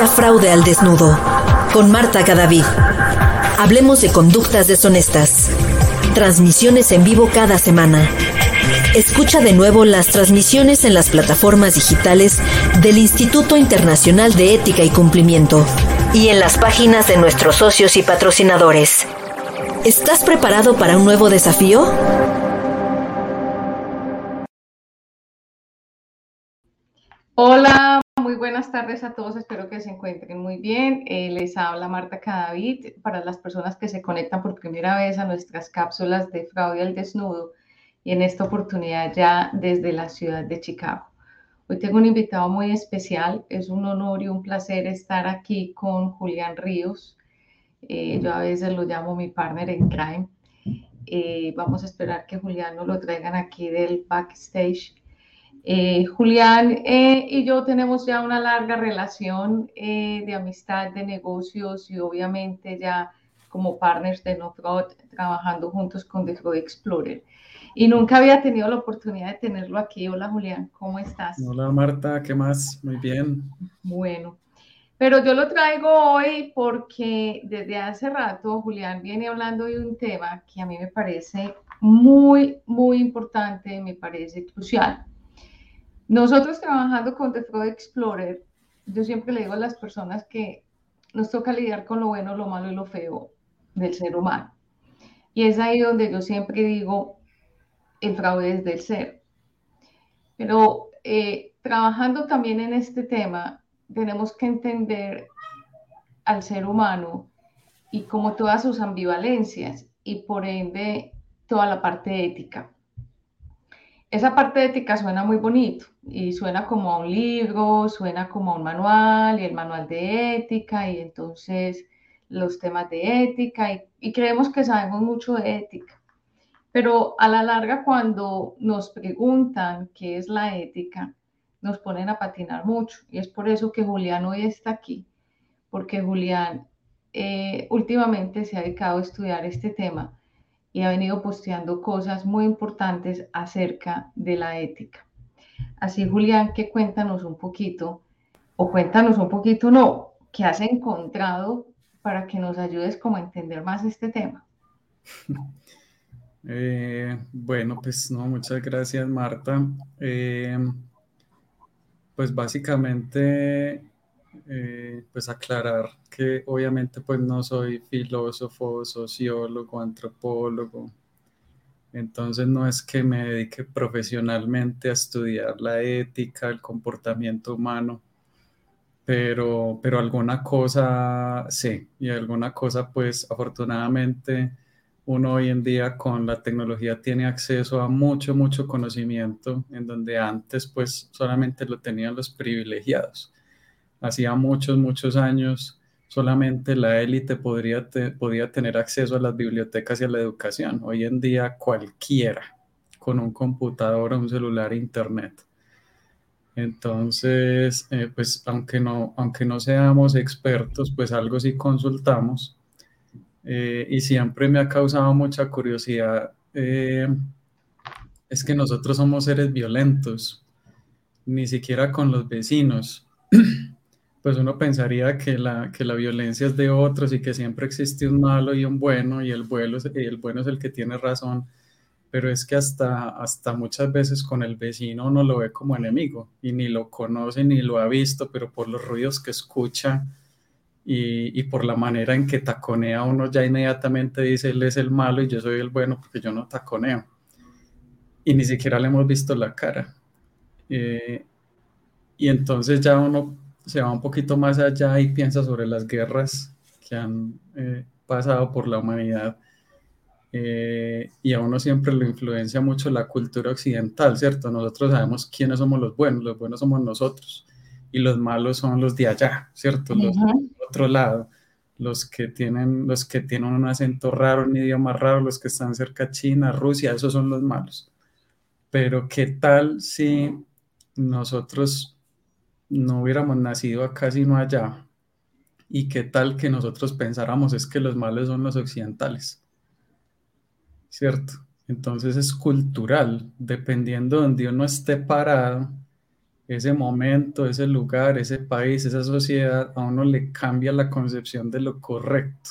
Fraude al Desnudo con Marta Cadavid. Hablemos de conductas deshonestas. Transmisiones en vivo cada semana. Escucha de nuevo las transmisiones en las plataformas digitales del Instituto Internacional de Ética y Cumplimiento y en las páginas de nuestros socios y patrocinadores. ¿Estás preparado para un nuevo desafío? Tardes a todos, espero que se encuentren muy bien. Eh, les habla Marta Cadavid para las personas que se conectan por primera vez a nuestras cápsulas de fraude al desnudo y en esta oportunidad ya desde la ciudad de Chicago. Hoy tengo un invitado muy especial, es un honor y un placer estar aquí con Julián Ríos. Eh, yo a veces lo llamo mi partner en crime. Eh, vamos a esperar que Julián nos lo traigan aquí del backstage eh, Julián eh, y yo tenemos ya una larga relación eh, de amistad, de negocios y obviamente ya como partners de No trabajando juntos con The Fraud Explorer. Y nunca había tenido la oportunidad de tenerlo aquí. Hola Julián, ¿cómo estás? Hola Marta, ¿qué más? Muy bien. Bueno, pero yo lo traigo hoy porque desde hace rato Julián viene hablando de un tema que a mí me parece muy, muy importante, me parece crucial nosotros trabajando con The Fraud Explorer, yo siempre le digo a las personas que nos toca lidiar con lo bueno, lo malo y lo feo del ser humano. Y es ahí donde yo siempre digo, el fraude es del ser. Pero eh, trabajando también en este tema, tenemos que entender al ser humano y como todas sus ambivalencias y por ende toda la parte ética esa parte ética suena muy bonito y suena como a un libro, suena como a un manual y el manual de ética y entonces los temas de ética y, creemos que sabemos mucho de ética. Pero a la larga cuando nos preguntan qué es la ética, nos ponen a patinar mucho y es por eso que Julián hoy está aquí, porque Julián eh, últimamente se ha dedicado a estudiar este tema y ha venido posteando cosas muy importantes acerca de la ética. Así, Julián, que cuéntanos un poquito, o cuéntanos un poquito, no, ¿qué has encontrado para que nos ayudes como a entender más este tema? Eh, bueno, pues no, muchas gracias, Marta. Eh, pues básicamente eh, pues aclarar que obviamente pues no soy filósofo, sociólogo, antropólogo, entonces no es que me dedique profesionalmente a estudiar la ética, el comportamiento humano, pero, pero alguna cosa sí, y alguna cosa pues afortunadamente uno hoy en día con la tecnología tiene acceso a mucho, mucho conocimiento en donde antes pues solamente lo tenían los privilegiados. Hacía muchos, muchos años solamente la élite podría podía tener acceso a las bibliotecas y a la educación. Hoy en día cualquiera con un computador, un celular, internet. Entonces, eh, pues aunque no, aunque no seamos expertos, pues algo sí consultamos. Eh, y siempre me ha causado mucha curiosidad. Eh, es que nosotros somos seres violentos, ni siquiera con los vecinos. pues uno pensaría que la, que la violencia es de otros y que siempre existe un malo y un bueno y el, bueno es, el bueno es el que tiene razón, pero es que hasta, hasta muchas veces con el vecino uno lo ve como enemigo y ni lo conoce ni lo ha visto, pero por los ruidos que escucha y, y por la manera en que taconea uno ya inmediatamente dice él es el malo y yo soy el bueno porque yo no taconeo. Y ni siquiera le hemos visto la cara. Eh, y entonces ya uno se va un poquito más allá y piensa sobre las guerras que han eh, pasado por la humanidad. Eh, y a uno siempre lo influencia mucho la cultura occidental, ¿cierto? Nosotros sabemos quiénes somos los buenos, los buenos somos nosotros y los malos son los de allá, ¿cierto? Los del otro lado, los que tienen, los que tienen un acento raro, un idioma raro, los que están cerca de China, Rusia, esos son los malos. Pero ¿qué tal si nosotros no hubiéramos nacido acá sino allá. ¿Y qué tal que nosotros pensáramos es que los malos son los occidentales? ¿Cierto? Entonces es cultural, dependiendo de donde uno esté parado, ese momento, ese lugar, ese país, esa sociedad, a uno le cambia la concepción de lo correcto.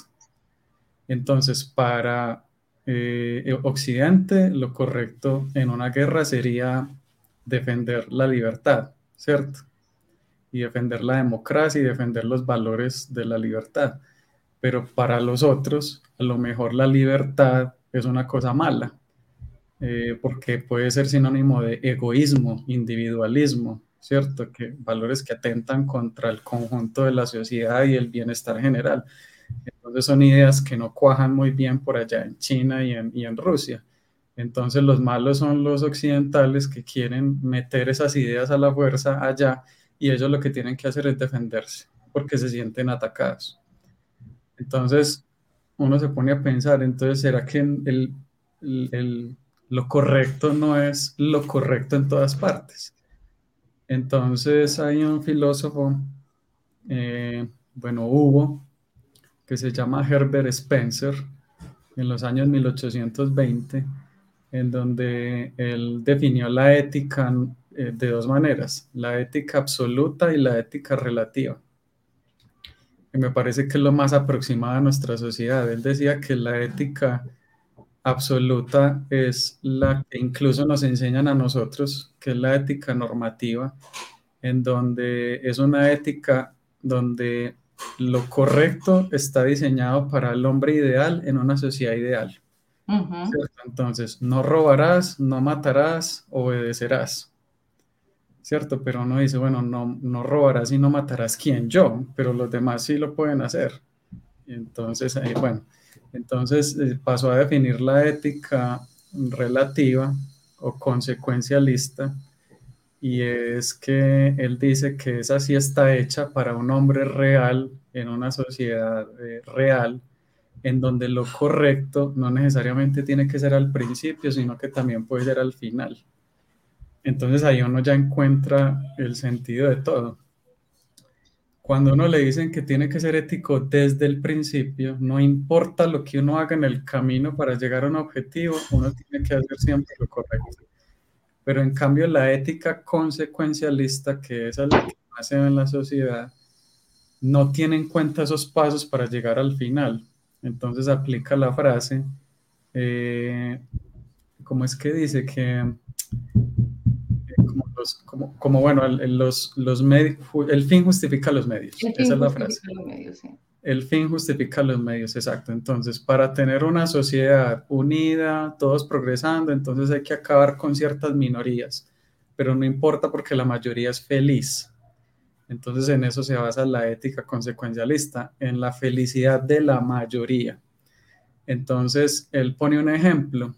Entonces, para eh, Occidente, lo correcto en una guerra sería defender la libertad, ¿cierto? Y defender la democracia y defender los valores de la libertad. Pero para los otros, a lo mejor la libertad es una cosa mala, eh, porque puede ser sinónimo de egoísmo, individualismo, ¿cierto? Que valores que atentan contra el conjunto de la sociedad y el bienestar general. Entonces son ideas que no cuajan muy bien por allá en China y en, y en Rusia. Entonces los malos son los occidentales que quieren meter esas ideas a la fuerza allá y ellos lo que tienen que hacer es defenderse porque se sienten atacados. Entonces uno se pone a pensar, entonces, ¿será que el, el, lo correcto no es lo correcto en todas partes? Entonces hay un filósofo, eh, bueno, hubo, que se llama Herbert Spencer, en los años 1820, en donde él definió la ética eh, de dos maneras, la ética absoluta y la ética relativa. Y me parece que es lo más aproximado a nuestra sociedad. Él decía que la ética absoluta es la que incluso nos enseñan a nosotros, que es la ética normativa, en donde es una ética donde lo correcto está diseñado para el hombre ideal en una sociedad ideal. Entonces, no robarás, no matarás, obedecerás. ¿Cierto? Pero uno dice, bueno, no, no robarás y no matarás quién, yo, pero los demás sí lo pueden hacer. entonces, eh, bueno, entonces eh, pasó a definir la ética relativa o consecuencialista y es que él dice que esa sí está hecha para un hombre real en una sociedad eh, real en donde lo correcto no necesariamente tiene que ser al principio, sino que también puede ser al final. Entonces ahí uno ya encuentra el sentido de todo. Cuando uno le dicen que tiene que ser ético desde el principio, no importa lo que uno haga en el camino para llegar a un objetivo, uno tiene que hacer siempre lo correcto. Pero en cambio la ética consecuencialista, que es la que más se ve en la sociedad, no tiene en cuenta esos pasos para llegar al final. Entonces aplica la frase, eh, ¿cómo es que dice? Que como, bueno, el, los, los el fin justifica los medios. Esa es la frase. El fin justifica los medios, exacto. Entonces, para tener una sociedad unida, todos progresando, entonces hay que acabar con ciertas minorías, pero no importa porque la mayoría es feliz. Entonces, en eso se basa la ética consecuencialista, en la felicidad de la mayoría. Entonces, él pone un ejemplo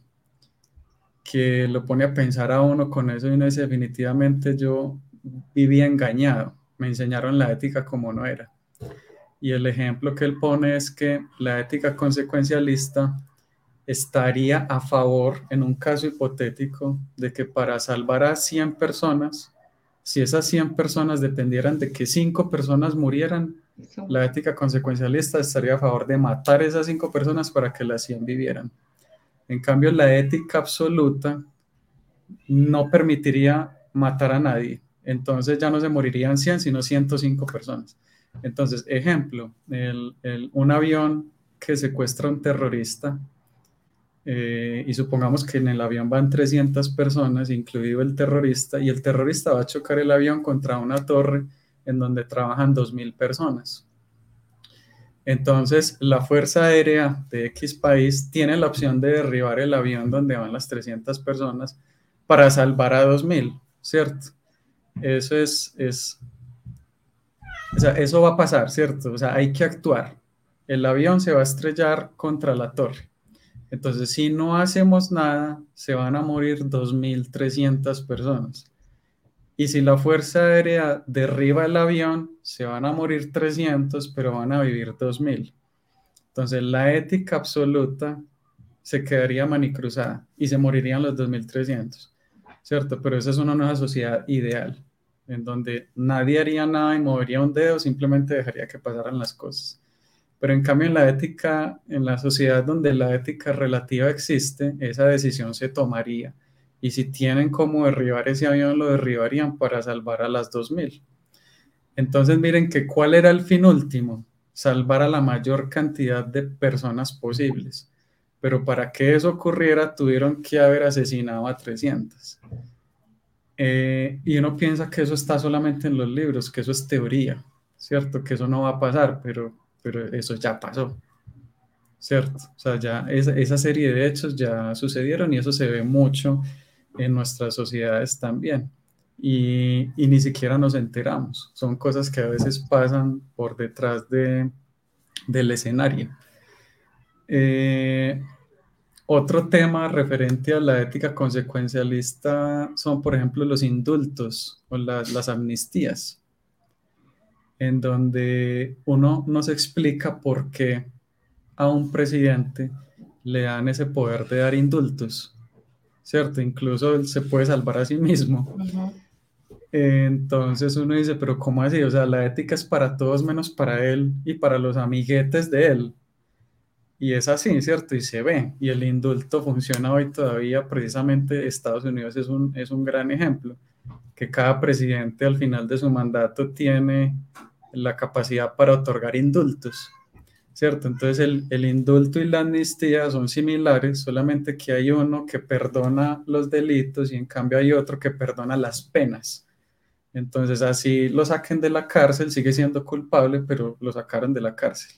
que lo pone a pensar a uno con eso y uno dice, definitivamente yo vivía engañado, me enseñaron la ética como no era. Y el ejemplo que él pone es que la ética consecuencialista estaría a favor, en un caso hipotético, de que para salvar a 100 personas, si esas 100 personas dependieran de que 5 personas murieran, la ética consecuencialista estaría a favor de matar esas 5 personas para que las 100 vivieran. En cambio, la ética absoluta no permitiría matar a nadie. Entonces ya no se morirían 100, sino 105 personas. Entonces, ejemplo, un avión que secuestra a un terrorista eh, y supongamos que en el avión van 300 personas, incluido el terrorista, y el terrorista va a chocar el avión contra una torre en donde trabajan 2.000 personas. Entonces, la Fuerza Aérea de X país tiene la opción de derribar el avión donde van las 300 personas para salvar a 2000, ¿cierto? Eso es, o sea, eso va a pasar, ¿cierto? O sea, hay que actuar. El avión se va a estrellar contra la torre. Entonces, si no hacemos nada, se van a morir 2.300 personas. Y si la Fuerza Aérea derriba el avión, se van a morir 300, pero van a vivir 2000. Entonces, la ética absoluta se quedaría manicruzada y se morirían los 2300, ¿cierto? Pero esa es una nueva sociedad ideal, en donde nadie haría nada y movería un dedo, simplemente dejaría que pasaran las cosas. Pero en cambio, en la ética, en la sociedad donde la ética relativa existe, esa decisión se tomaría Y si tienen cómo derribar ese avión, lo derribarían para salvar a las 2.000. Entonces miren que cuál era el fin último, salvar a la mayor cantidad de personas posibles. Pero para que eso ocurriera tuvieron que haber asesinado a 300. Eh, y uno piensa que eso está solamente en los libros, que eso es teoría, ¿cierto? Que eso no va a pasar, pero, pero eso ya pasó, ¿cierto? O sea, ya esa, esa serie de hechos ya sucedieron y eso se ve mucho en nuestras sociedades también. Y, y, ni siquiera nos enteramos. Son cosas que a veces pasan por detrás de, del escenario. Eh, otro tema referente a la ética consecuencialista son, por ejemplo, los indultos o las, las amnistías, en donde uno no se explica por qué a un presidente le dan ese poder de dar indultos, ¿cierto? Incluso él se puede salvar a sí mismo. Entonces uno dice, pero ¿cómo así? O sea, la ética es para todos menos para él y para los amiguetes de él. Y es así, ¿cierto? Y se ve. Y el indulto funciona hoy todavía. Precisamente Estados Unidos es un, es un gran ejemplo, que cada presidente al final de su mandato tiene la capacidad para otorgar indultos, ¿cierto? Entonces el, el indulto y la amnistía son similares, solamente que hay uno que perdona los delitos y en cambio hay otro que perdona las penas. Entonces así lo saquen de la cárcel, sigue siendo culpable, pero lo sacaron de la cárcel.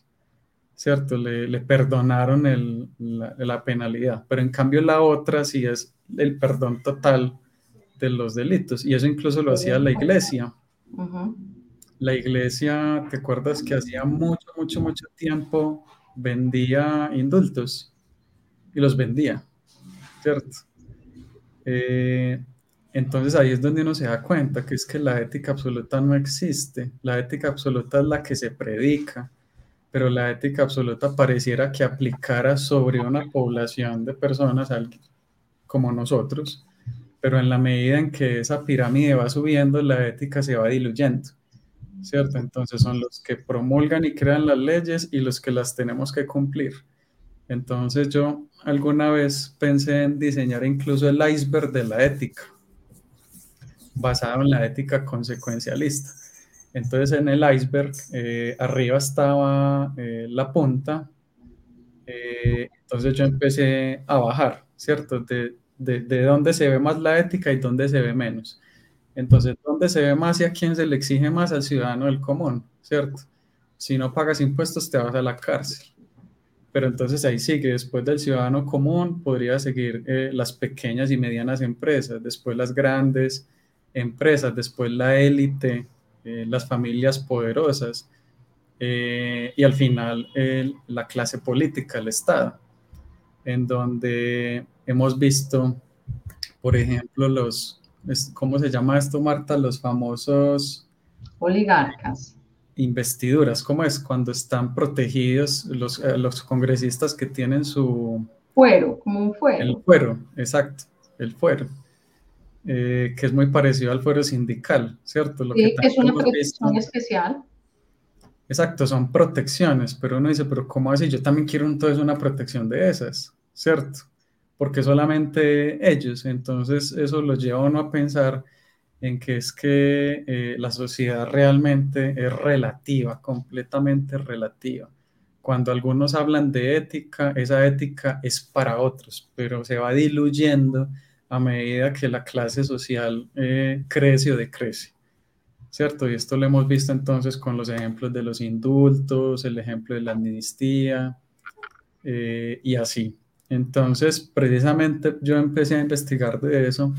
¿cierto? Le, perdonaron el, la, penalidad, pero en cambio la otra sí es el perdón total de los delitos, y eso incluso lo hacía la iglesia. La iglesia, ¿te acuerdas que hacía mucho, mucho, mucho tiempo vendía indultos? Y los vendía, ¿cierto? Eh, entonces ahí es donde uno se da cuenta que es que la ética absoluta no existe. La ética absoluta es la que se predica, pero la ética absoluta pareciera que aplicara sobre una población de personas como nosotros, pero en la medida en que esa pirámide va subiendo, la ética se va diluyendo, ¿cierto? Entonces son los que promulgan y crean las leyes y los que las tenemos que cumplir. Entonces yo alguna vez pensé en diseñar incluso el iceberg de la ética, basado en la ética consecuencialista entonces en el iceberg, eh, arriba estaba eh, la punta, eh, entonces yo empecé a bajar, ¿cierto? De, de, de, dónde se ve más la ética y dónde se ve menos. Entonces, ¿dónde se ve más y a quién se le exige más al ciudadano del común, ¿cierto? Si no pagas impuestos, te vas a la cárcel. Pero entonces ahí sigue, después del ciudadano común podría seguir las pequeñas y medianas empresas, después las grandes empresas, después la élite, eh, las familias poderosas eh, y al final la clase política, el Estado, en donde hemos visto, por ejemplo, los, ¿cómo se llama esto, Marta? Los famosos... Oligarcas. Investiduras, ¿cómo es? Cuando están protegidos los, eh, los congresistas que tienen su... Fuero, como un fuero. El fuero, exacto, el fuero. Eh, que es muy parecido al fuero sindical, ¿cierto? Lo sí, que, es una protección especial. Exacto, son protecciones, pero uno dice, pero ¿cómo así? Yo también quiero entonces una protección de esas, ¿cierto? Porque solamente ellos, entonces eso lo lleva a uno a pensar en que es que eh, la sociedad realmente es relativa, completamente relativa. Cuando algunos hablan de ética, esa ética es para otros, pero se va diluyendo a medida que la clase social eh, crece o decrece. ¿Cierto? Y esto lo hemos visto entonces con los ejemplos de los indultos, el ejemplo de la amnistía eh, y así. Entonces, precisamente yo empecé a investigar de eso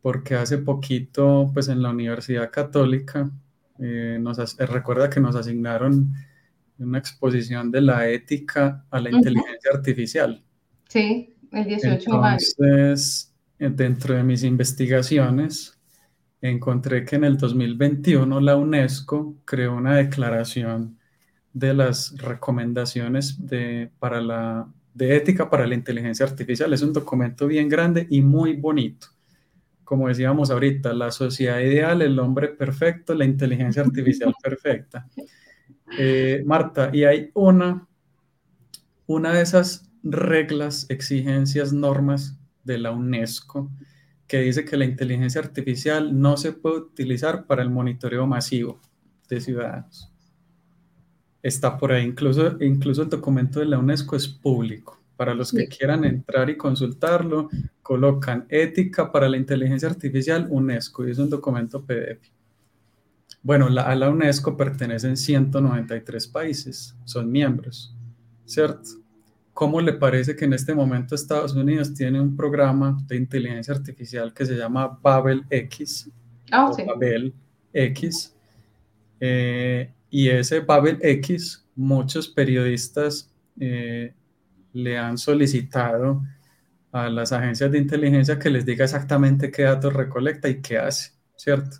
porque hace poquito, pues en la Universidad Católica, eh, nos, recuerda que nos asignaron una exposición de la ética a la inteligencia artificial. Sí el 18 de mayo. Entonces, dentro de mis investigaciones, encontré que en el 2021 la UNESCO creó una declaración de las recomendaciones de, para la, de ética para la inteligencia artificial. Es un documento bien grande y muy bonito. Como decíamos ahorita, la sociedad ideal, el hombre perfecto, la inteligencia artificial perfecta. Eh, Marta, y hay una, una de esas reglas, exigencias, normas de la UNESCO que dice que la inteligencia artificial no se puede utilizar para el monitoreo masivo de ciudadanos. Está por ahí, incluso, incluso el documento de la UNESCO es público. Para los que quieran entrar y consultarlo, colocan ética para la inteligencia artificial UNESCO y es un documento PDF. Bueno, a la UNESCO pertenecen 193 países, son miembros, ¿cierto? ¿Cómo le parece que en este momento Estados Unidos tiene un programa de inteligencia artificial que se llama Babel X? Ah, Babel X. Eh, y ese Babel X, muchos periodistas eh, le han solicitado a las agencias de inteligencia que les diga exactamente qué datos recolecta y qué hace, ¿cierto?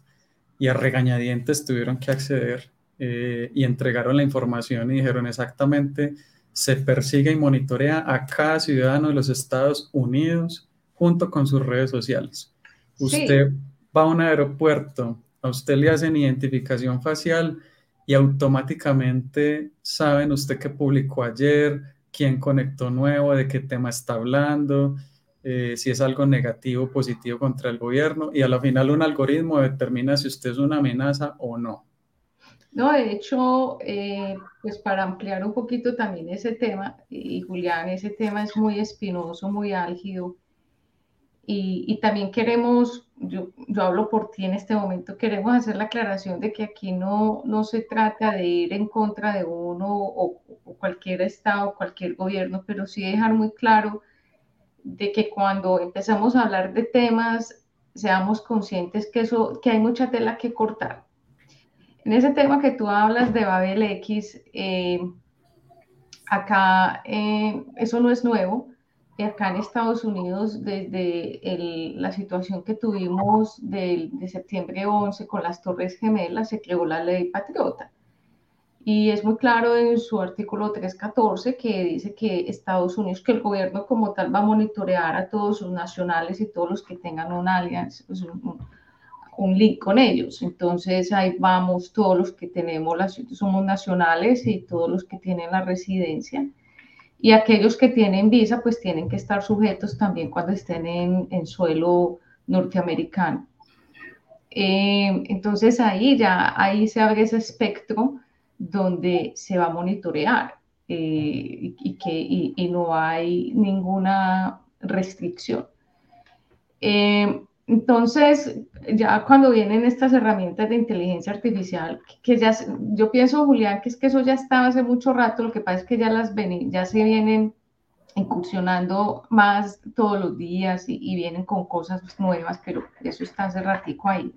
y a regañadientes tuvieron que acceder eh, y entregaron la información y dijeron exactamente, se persigue y monitorea a cada ciudadano de los Estados Unidos junto con sus redes sociales. Usted va a un aeropuerto, a usted le hacen identificación facial y automáticamente saben usted qué publicó ayer, quién conectó nuevo, de qué tema está hablando, eh, si es algo negativo o positivo contra el gobierno y a la final un algoritmo determina si usted es una amenaza o no. No, de hecho, eh, pues para ampliar un poquito también ese tema, y Julián, ese tema es muy espinoso, muy álgido, y, y también queremos, yo, yo, hablo por ti en este momento, queremos hacer la aclaración de que aquí no, no se trata de ir en contra de uno o, o cualquier estado, cualquier gobierno, pero sí dejar muy claro de que cuando empezamos a hablar de temas seamos conscientes que, eso, que hay mucha tela que cortar. En ese tema que tú hablas de Babel X, eh, acá eh, eso no es nuevo. Acá en Estados Unidos, desde la situación que tuvimos de, de septiembre 11 con las Torres Gemelas, se creó la ley patriota y es muy claro en su artículo 314 que dice que Estados Unidos, que el gobierno como tal va a monitorear a todos sus nacionales y todos los que tengan una alianza, pues, un, link con ellos. Entonces ahí vamos todos los que tenemos, las, somos nacionales y todos los que tienen la residencia. Y aquellos que tienen visa, pues tienen que estar sujetos también cuando estén en, suelo norteamericano. Eh, entonces ahí ya, ahí se abre ese espectro donde se va a monitorear eh, y, que, no hay ninguna restricción. Eh, entonces, ya cuando vienen estas herramientas de inteligencia artificial, que ya, yo pienso, Julián, que es que eso ya estaba hace mucho rato, lo que pasa es que ya, las ya se vienen incursionando más todos los días y, y, vienen con cosas nuevas, pero eso está hace ratico ahí.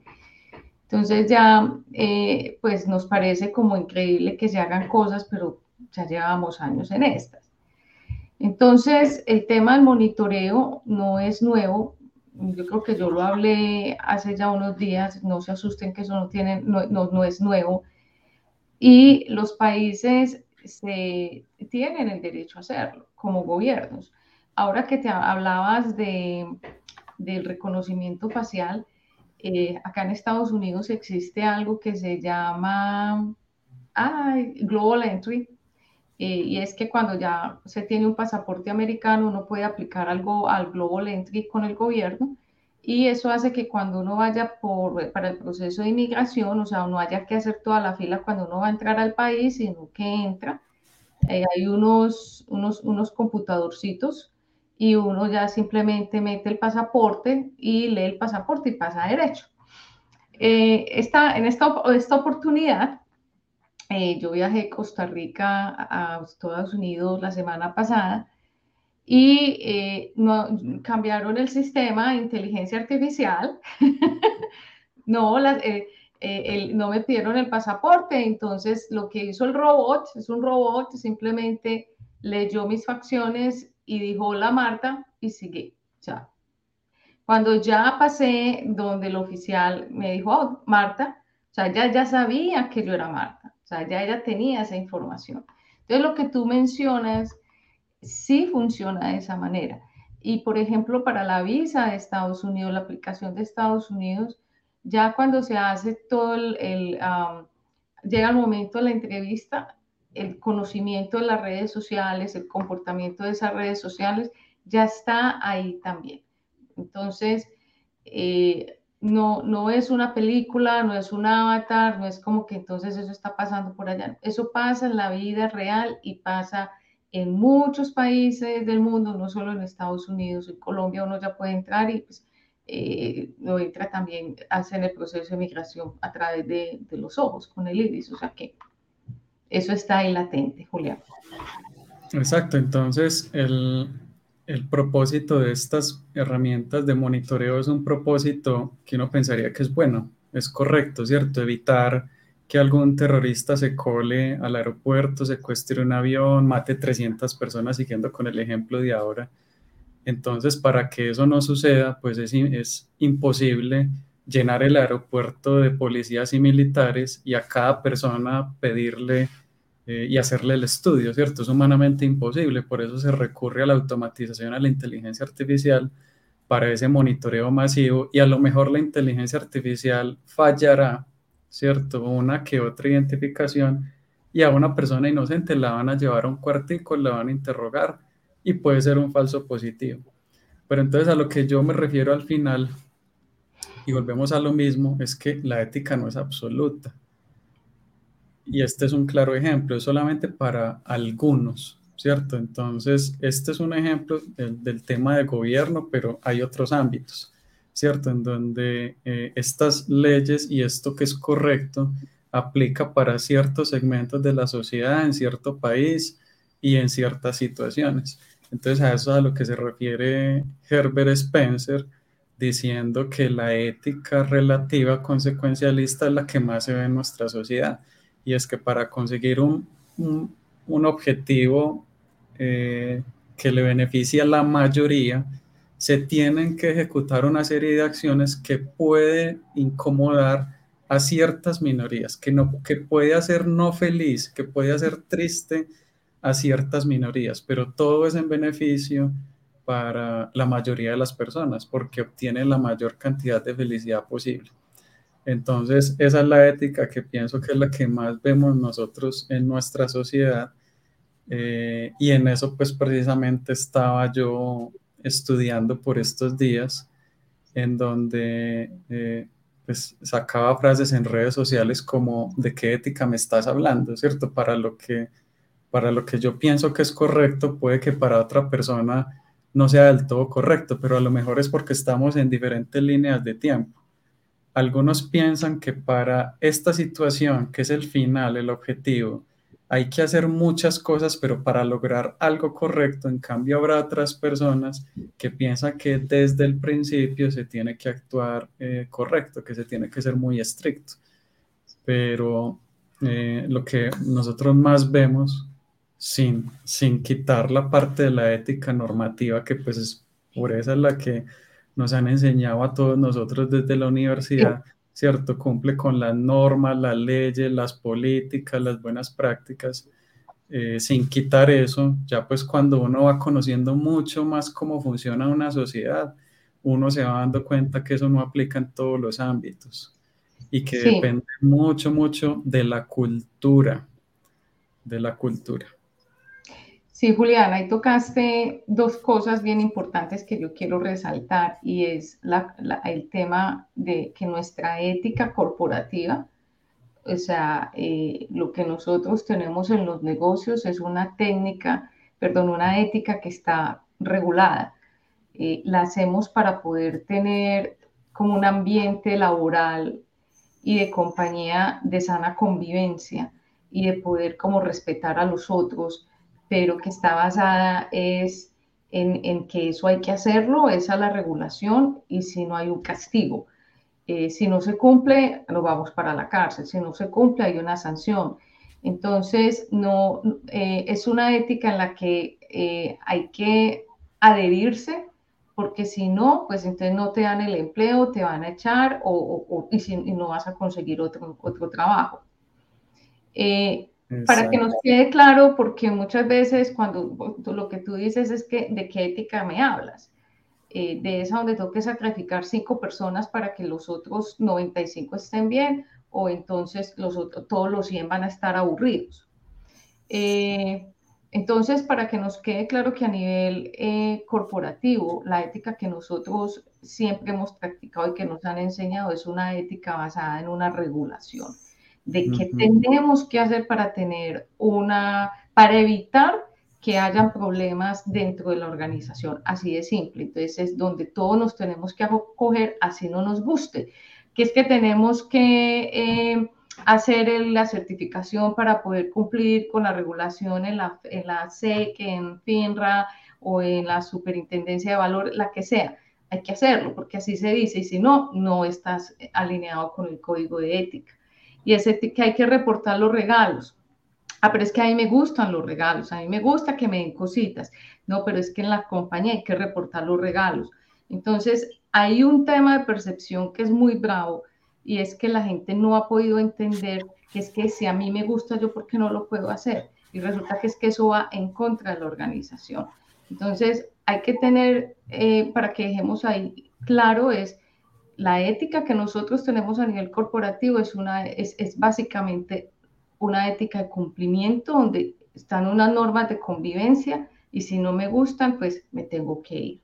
Entonces ya, eh, pues nos parece como increíble que se hagan cosas, pero ya llevamos años en estas. Entonces, el tema del monitoreo no es nuevo. Yo creo que yo lo hablé hace ya unos días, no se asusten que eso no, tiene, no, no, es nuevo. Y los países se, tienen el derecho a hacerlo como gobiernos. Ahora que te hablabas de, del reconocimiento facial, eh, acá en Estados Unidos existe algo que se llama Global Entry. Eh, y es que cuando ya se tiene un pasaporte americano, uno puede aplicar algo al Global Entry con el gobierno. Y eso hace que cuando uno vaya por, para el proceso de inmigración, o sea, no haya que hacer toda la fila cuando uno va a entrar al país, sino que entra. Eh, hay unos, unos, unos computadorcitos y uno ya simplemente mete el pasaporte y lee el pasaporte y pasa derecho. Eh, esta, en esta, esta oportunidad, eh, yo viajé a Costa Rica a Estados Unidos la semana pasada y eh, cambiaron el sistema de inteligencia artificial. no, las, no me pidieron el pasaporte, entonces lo que hizo el robot, es un robot, simplemente leyó mis facciones y dijo, hola Marta, y sigue. O cuando ya pasé donde el oficial me dijo, oh, Marta, o sea, ya, ya sabía que yo era Marta, o sea, ya ella tenía esa información. Entonces, lo que tú mencionas sí funciona de esa manera. Y, por ejemplo, para la visa de Estados Unidos, la aplicación de Estados Unidos, ya cuando se hace todo el, llega el momento de la entrevista, el conocimiento de las redes sociales, el comportamiento de esas redes sociales, ya está ahí también. Entonces, eh, no, no es una película, no es un avatar, no es como que entonces eso está pasando por allá. Eso pasa en la vida real y pasa en muchos países del mundo, no solo en Estados Unidos, en Colombia uno ya puede entrar y pues eh, entra también, hace el proceso de migración a través de, de los ojos, con el iris, o sea que eso está ahí latente, Julián. Exacto, entonces el, el propósito de estas herramientas de monitoreo es un propósito que uno pensaría que es bueno, es correcto, ¿cierto? Evitar que algún terrorista se cole al aeropuerto, secuestre un avión, mate 300 personas siguiendo con el ejemplo de ahora. Entonces, para que eso no suceda, pues es, es imposible llenar el aeropuerto de policías y militares y a cada persona pedirle eh, y hacerle el estudio, ¿cierto? Es humanamente imposible, por eso se recurre a la automatización, a la inteligencia artificial para ese monitoreo masivo y a lo mejor la inteligencia artificial fallará, ¿cierto? Una que otra identificación y a una persona inocente la van a llevar a un cuartico, la van a interrogar y puede ser un falso positivo. Pero entonces a lo que yo me refiero al final, y volvemos a lo mismo, es que la ética no es absoluta y este es un claro ejemplo, es solamente para algunos, ¿cierto? Entonces, este es un ejemplo del, tema de gobierno, pero hay otros ámbitos, ¿cierto? En donde eh, estas leyes y esto que es correcto aplica para ciertos segmentos de la sociedad, en cierto país y en ciertas situaciones. Entonces, a eso es a lo que se refiere Herbert Spencer, diciendo que la ética relativa consecuencialista es la que más se ve en nuestra sociedad y es que para conseguir un, un, objetivo eh, que le beneficie a la mayoría, se tienen que ejecutar una serie de acciones que puede incomodar a ciertas minorías, que, no, que puede hacer no feliz, que puede hacer triste a ciertas minorías, pero todo es en beneficio para la mayoría de las personas porque obtiene la mayor cantidad de felicidad posible. Entonces, esa es la ética que pienso que es la que más vemos nosotros en nuestra sociedad. Eh, y en eso, pues precisamente estaba yo estudiando por estos días, en donde eh, pues sacaba frases en redes sociales como de qué ética me estás hablando, ¿cierto? Para lo que, para lo que yo pienso que es correcto, puede que para otra persona no sea del todo correcto, pero a lo mejor es porque estamos en diferentes líneas de tiempo algunos piensan que para esta situación, que es el final, el objetivo, hay que hacer muchas cosas, pero para lograr algo correcto, en cambio habrá otras personas que piensan que desde el principio se tiene que actuar eh, correcto, que se tiene que ser muy estricto. Pero eh, lo que nosotros más vemos, sin, sin quitar la parte de la ética normativa, que pues es por esa es la que nos han enseñado a todos nosotros desde la universidad, ¿cierto? Cumple con las normas, las leyes, las políticas, las buenas prácticas. Eh, sin quitar eso, ya pues cuando uno va conociendo mucho más cómo funciona una sociedad, uno se va dando cuenta que eso no aplica en todos los ámbitos y que depende mucho, mucho de la cultura, de la cultura. Sí, Juliana, ahí tocaste dos cosas bien importantes que yo quiero resaltar y es el tema de que nuestra ética corporativa, o sea, eh, lo que nosotros tenemos en los negocios es una técnica, perdón, una ética que está regulada. Eh, la hacemos para poder tener como un ambiente laboral y de compañía de sana convivencia y de poder como respetar a los otros pero que está basada es en, que eso hay que hacerlo, esa es la regulación y si no hay un castigo. Eh, si no se cumple, nos vamos para la cárcel, si no se cumple hay una sanción. Entonces, no, eh, es una ética en la que eh, hay que adherirse, porque si no, pues entonces no te dan el empleo, te van a echar o, y, si, no vas a conseguir otro, otro trabajo. Para que nos quede claro, porque muchas veces cuando lo que tú dices es que de qué ética me hablas, eh, de esa donde tengo que sacrificar cinco personas para que los otros 95 estén bien, o entonces los otros, todos los 100 van a estar aburridos. Eh, Entonces, para que nos quede claro que a nivel eh, corporativo, la ética que nosotros siempre hemos practicado y que nos han enseñado es una ética basada en una regulación de qué tenemos que hacer para tener una, para evitar que hayan problemas dentro de la organización, así de simple. Entonces es donde todos nos tenemos que acoger, así no nos guste, que es que tenemos que eh, hacer la certificación para poder cumplir con la regulación en la, en la SEC, en FINRA o en la Superintendencia de Valor, la que sea. Hay que hacerlo porque así se dice y si no, no estás alineado con el código de ética. Y es que hay que reportar los regalos Ah, pero es que a mí me gustan los regalos, a mí me gusta que me den cositas. No, pero es que en la compañía hay que reportar los regalos. Entonces, hay un tema de percepción que es muy bravo y es que la gente no ha podido entender que es que si a mí me gusta, yo por qué no lo puedo hacer. Y resulta que es que eso va en contra de la organización. Entonces, hay que tener, eh, para que dejemos ahí claro, es la ética que nosotros tenemos a nivel corporativo es, una, es, es básicamente una ética de cumplimiento donde están unas normas de convivencia y si no me gustan, pues me tengo que ir.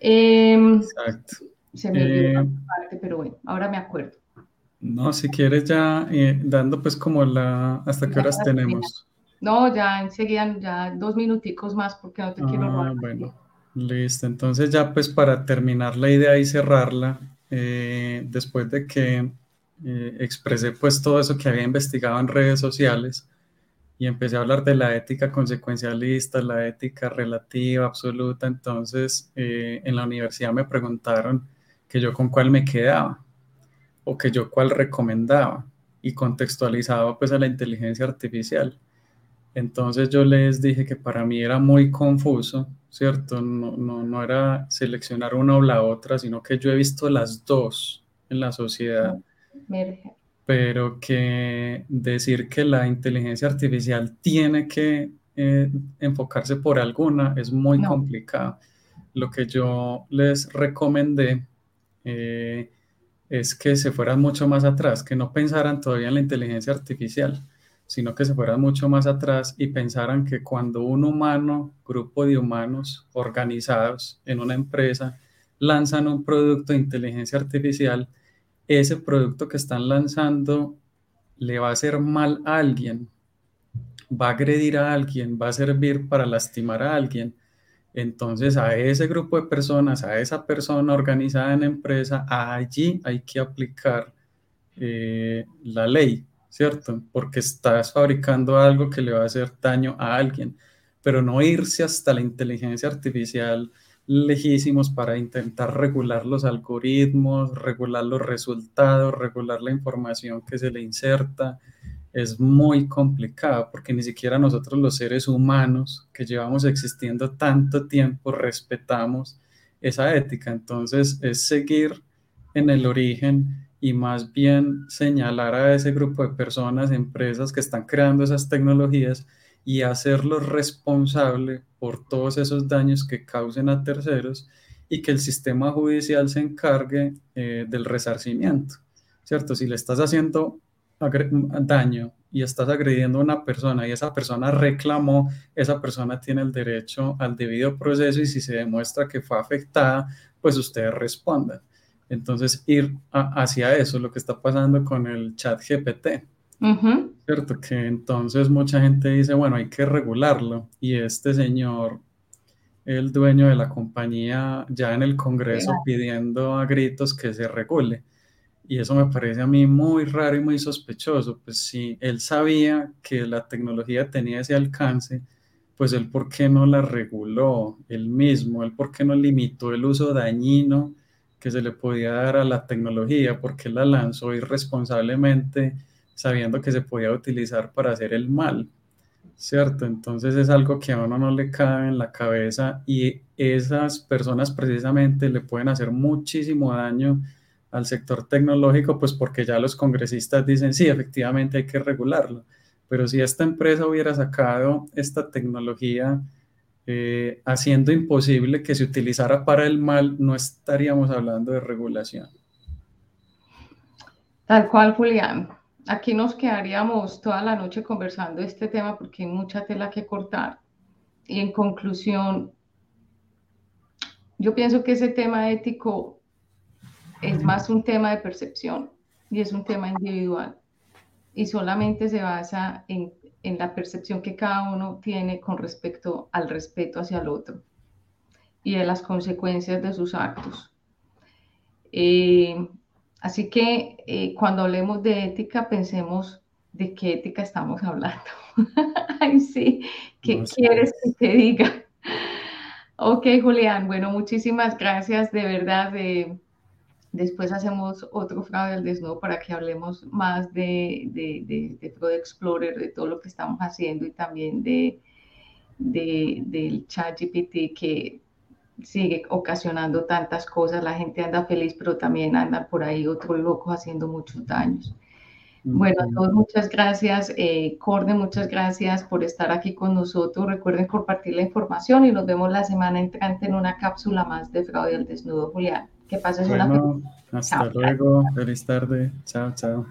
Em, Exacto. Se me olvidó eh, parte, pero bueno, ahora me acuerdo. No, si quieres ya eh, dando pues como la, ¿hasta qué horas tenemos? No, ya enseguida, ya dos minuticos más porque no te quiero ah, robar. Bueno, listo. Entonces ya pues para terminar la idea y cerrarla, eh, después de que eh, expresé pues todo eso que había investigado en redes sociales y empecé a hablar de la ética consecuencialista, la ética relativa, absoluta. Entonces, eh, en la universidad me preguntaron que yo con cuál me quedaba o que yo cuál recomendaba y contextualizaba pues a la inteligencia artificial. Entonces yo les dije que para mí era muy confuso, ¿cierto? No, no, no era seleccionar una o la otra, sino que yo he visto las dos en la sociedad pero que decir que la inteligencia artificial tiene que eh, enfocarse por alguna es muy complicado. Lo que yo les recomendé eh, es que se fueran mucho más atrás, que no pensaran todavía en la inteligencia artificial, sino que se fueran mucho más atrás y pensaran que cuando un humano, grupo de humanos organizados en una empresa, lanzan un producto de inteligencia artificial, ese producto que están lanzando le va a hacer mal a alguien, va a agredir a alguien, va a servir para lastimar a alguien. Entonces a ese grupo de personas, a esa persona organizada en empresa, allí hay que aplicar eh, la ley, ¿cierto? Porque estás fabricando algo que le va a hacer daño a alguien, pero no irse hasta la inteligencia artificial lejísimos para intentar regular los algoritmos, regular los resultados, regular la información que se le inserta. Es muy complicado porque ni siquiera nosotros los seres humanos que llevamos existiendo tanto tiempo respetamos esa ética. Entonces es seguir en el origen y más bien señalar a ese grupo de personas, empresas que están creando esas tecnologías y hacerlo responsable por todos esos daños que causen a terceros y que el sistema judicial se encargue eh, del resarcimiento, ¿cierto? Si le estás haciendo daño y estás agrediendo a una persona y esa persona reclamó, esa persona tiene el derecho al debido proceso y si se demuestra que fue afectada, pues ustedes respondan. Entonces, ir hacia eso, lo que está pasando con el chat GPT. Cierto, que entonces mucha gente dice, bueno, hay que regularlo. Y este señor, el dueño de la compañía, ya en el Congreso pidiendo a gritos que se regule. Y eso me parece a mí muy raro y muy sospechoso. Pues si él sabía que la tecnología tenía ese alcance, pues él por qué no la reguló él mismo, él por qué no limitó el uso dañino que se le podía dar a la tecnología, porque la lanzó irresponsablemente sabiendo que se podía utilizar para hacer el mal, ¿cierto? Entonces es algo que a uno no le cabe en la cabeza y esas personas precisamente le pueden hacer muchísimo daño al sector tecnológico, pues porque ya los congresistas dicen, sí, efectivamente hay que regularlo, pero si esta empresa hubiera sacado esta tecnología eh, haciendo imposible que se utilizara para el mal, no estaríamos hablando de regulación. Tal cual, Julián. aquí nos quedaríamos toda la noche conversando este tema porque hay mucha tela que cortar. Y en conclusión, yo pienso que ese tema ético es más un tema de percepción y es un tema individual y solamente se basa en, en la percepción que cada uno tiene con respecto al respeto hacia el otro y de las consecuencias de sus actos. Eh, así que eh, cuando hablemos de ética, pensemos de qué ética estamos hablando. Ay, sí, ¿qué quieres que te diga? Ok, Julián, bueno, muchísimas gracias, de verdad. Después hacemos otro fraude al desnudo para que hablemos más de, de, de, Explorer, de todo lo que estamos haciendo y también de, del chat GPT que sigue ocasionando tantas cosas. La gente anda feliz, pero también anda por ahí otro loco haciendo muchos daños. Bueno, a todos muchas gracias. Eh, Corde, muchas gracias por estar aquí con nosotros. Recuerden compartir la información y nos vemos la semana entrante en una cápsula más de Fraude al Desnudo, Julián. Que pases una Hasta luego. Feliz tarde. Chao, chao.